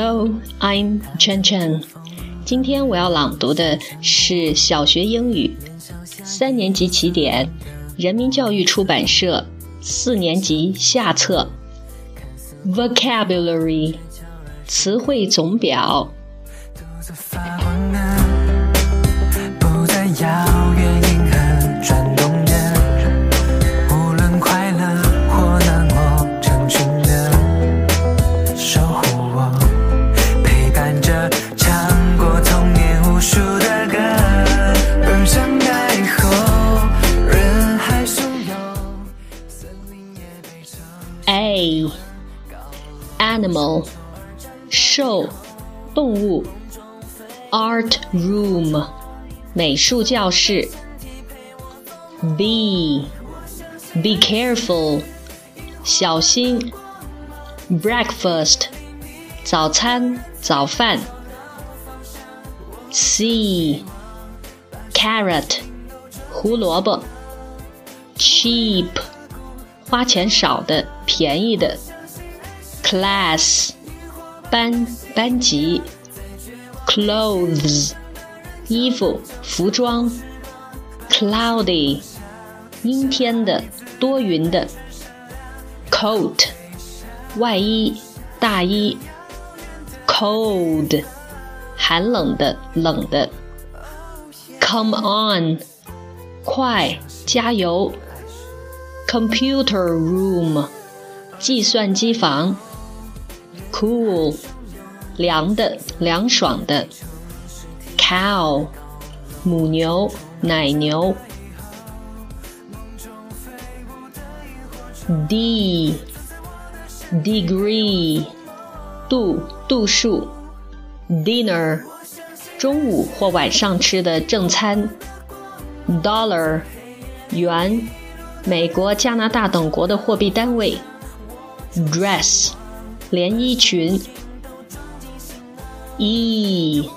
Hello, I'm Chen Chen。今天我要朗读的是小学英语三年级起点，人民教育出版社四年级下册 Vocabulary 词汇总表。A animal show 动物 art room 美术教室 B be careful 小心 breakfast 早餐早饭 C carrot 胡萝卜 cheap 花钱少的， 便宜的。class，班，班级。clothes，衣服，服装。cloudy，阴天的，多云的。coat，外衣，大衣。cold，寒冷的，冷的。come on，快，加油。Computer room，计算机房。Cool，凉的，凉爽的。Cow，母牛，奶牛。D，degree，度，度数。Dinner，中午或晚上吃的正餐。Dollar，元。美国、加拿大等国的货币单位。dress，连衣裙。eat，eat，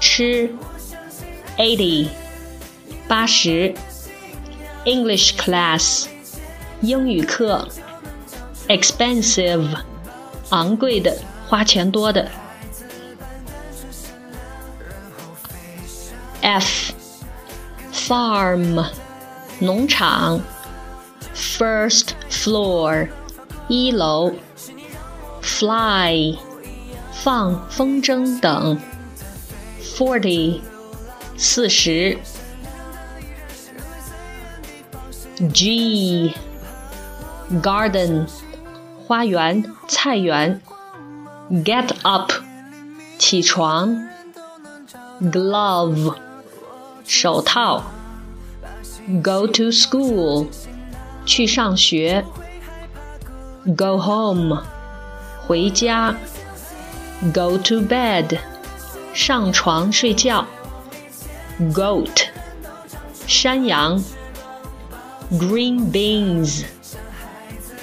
吃。eighty，八十。English class，英语课。expensive，昂贵的，花钱多的。F。farm 农场 ，first floor 一楼，fly 放风筝等，forty 四十，G garden 花园菜园，get up 起床，glove 手套。Go to school， 去上学。Go home，回家。Go to bed，上床睡觉。Goat，山羊。Green beans，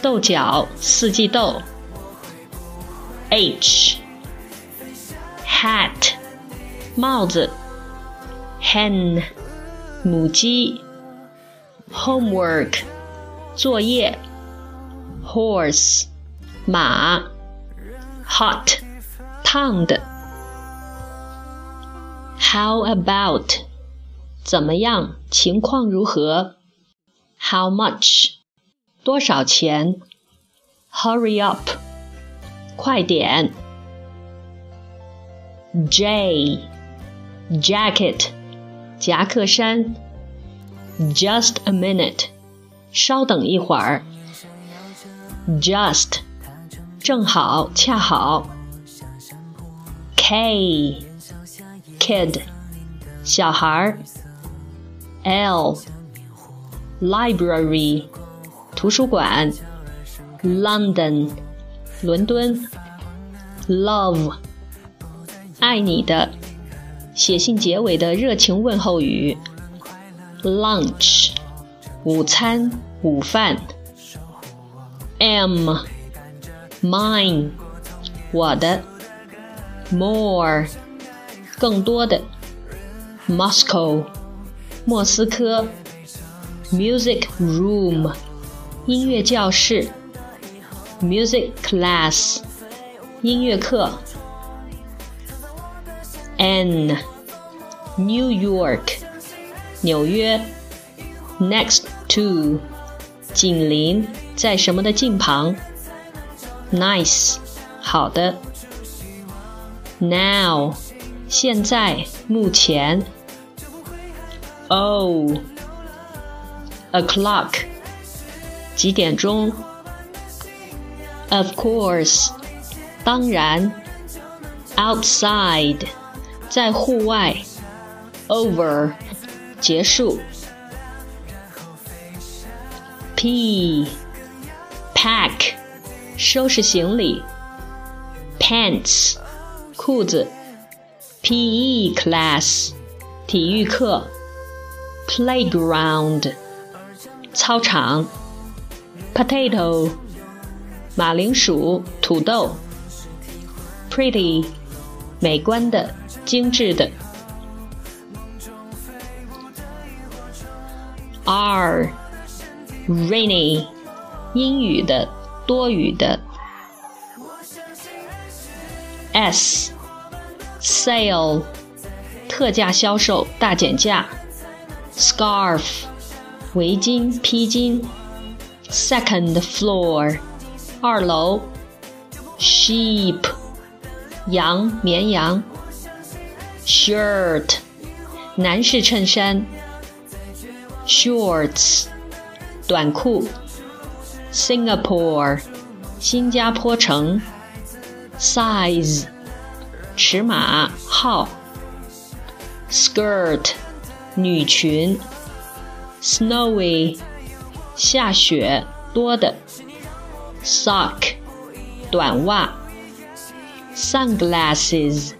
豆角，四季豆。H，hat，帽子。Hen，母鸡。homework 作业，horse 马，hot 烫的，how about 怎么样？情况如何？how much 多少钱？hurry up 快点！J jacket 夹克衫。Just a minute， 稍等一会儿。Just，正好，恰好。K，kid，小孩。L，library，图书馆。London，伦敦。Love，爱你的，写信结尾的热情问候语。lunch 午餐午饭，m mine 我的，more 更多的，Moscow 莫斯科，music room 音乐教室 music class 音乐课。N New York 纽约。Next to 紧邻，在什么的近旁。Nice 好的。Now 现在，目前。Oh，O'clock，几点钟？Of course 当然。Outside 在户外。Over 结束。P pack 收拾行李。Pants 裤子。PE class 体育课。Playground 操场。Potato 马铃薯、土豆。Pretty 美观的、精致的。R Rainy 阴雨的、多雨的。S sale 特价销售、大减价。Scarf 围巾、披巾。Second floor 二楼。Sheep 羊、绵羊。Shirt 男士衬衫。Shorts 短裤。Singapore 新加坡城。Size 尺码号。Skirt 女裙。Snowy 下雪多的。Sock 短袜。Sunglasses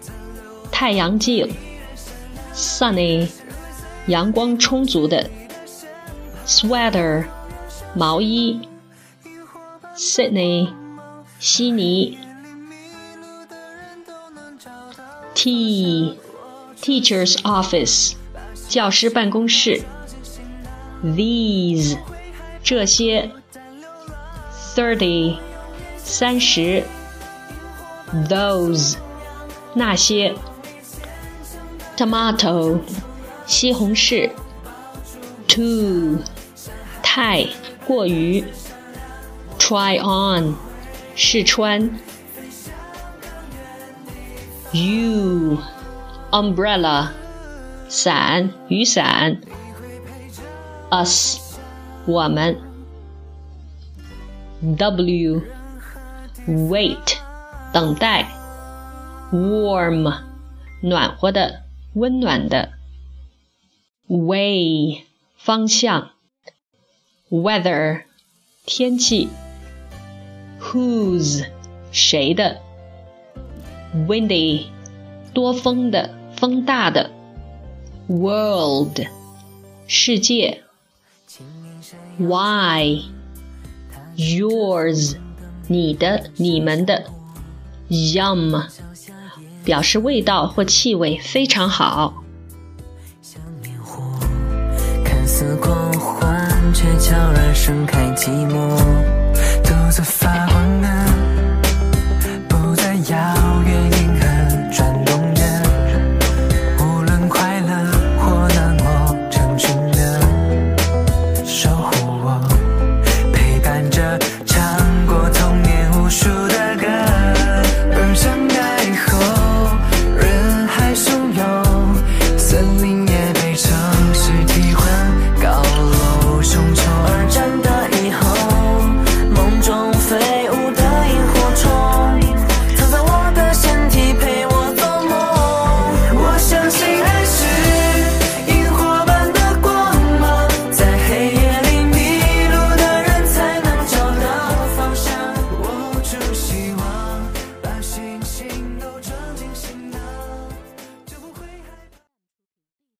太阳镜。Sunny 阳光充足的。Sweater 毛衣。Sydney 悉尼。T teacher's office 教师办公室。These 这些。Thirty 三十。Those 那些。Tomato 西红柿。Too 太过于。Try on 试穿。U umbrella 伞雨伞。Us 我们。W wait 等待。Warm 暖和的温暖的。Way 方向。 Weather 天气。Whose 谁的？Windy 多风的风大的。World 世界。Why yours 你的你们的。Yum 表示味道或气味非常好。 却悄然盛开寂寞。独自发光的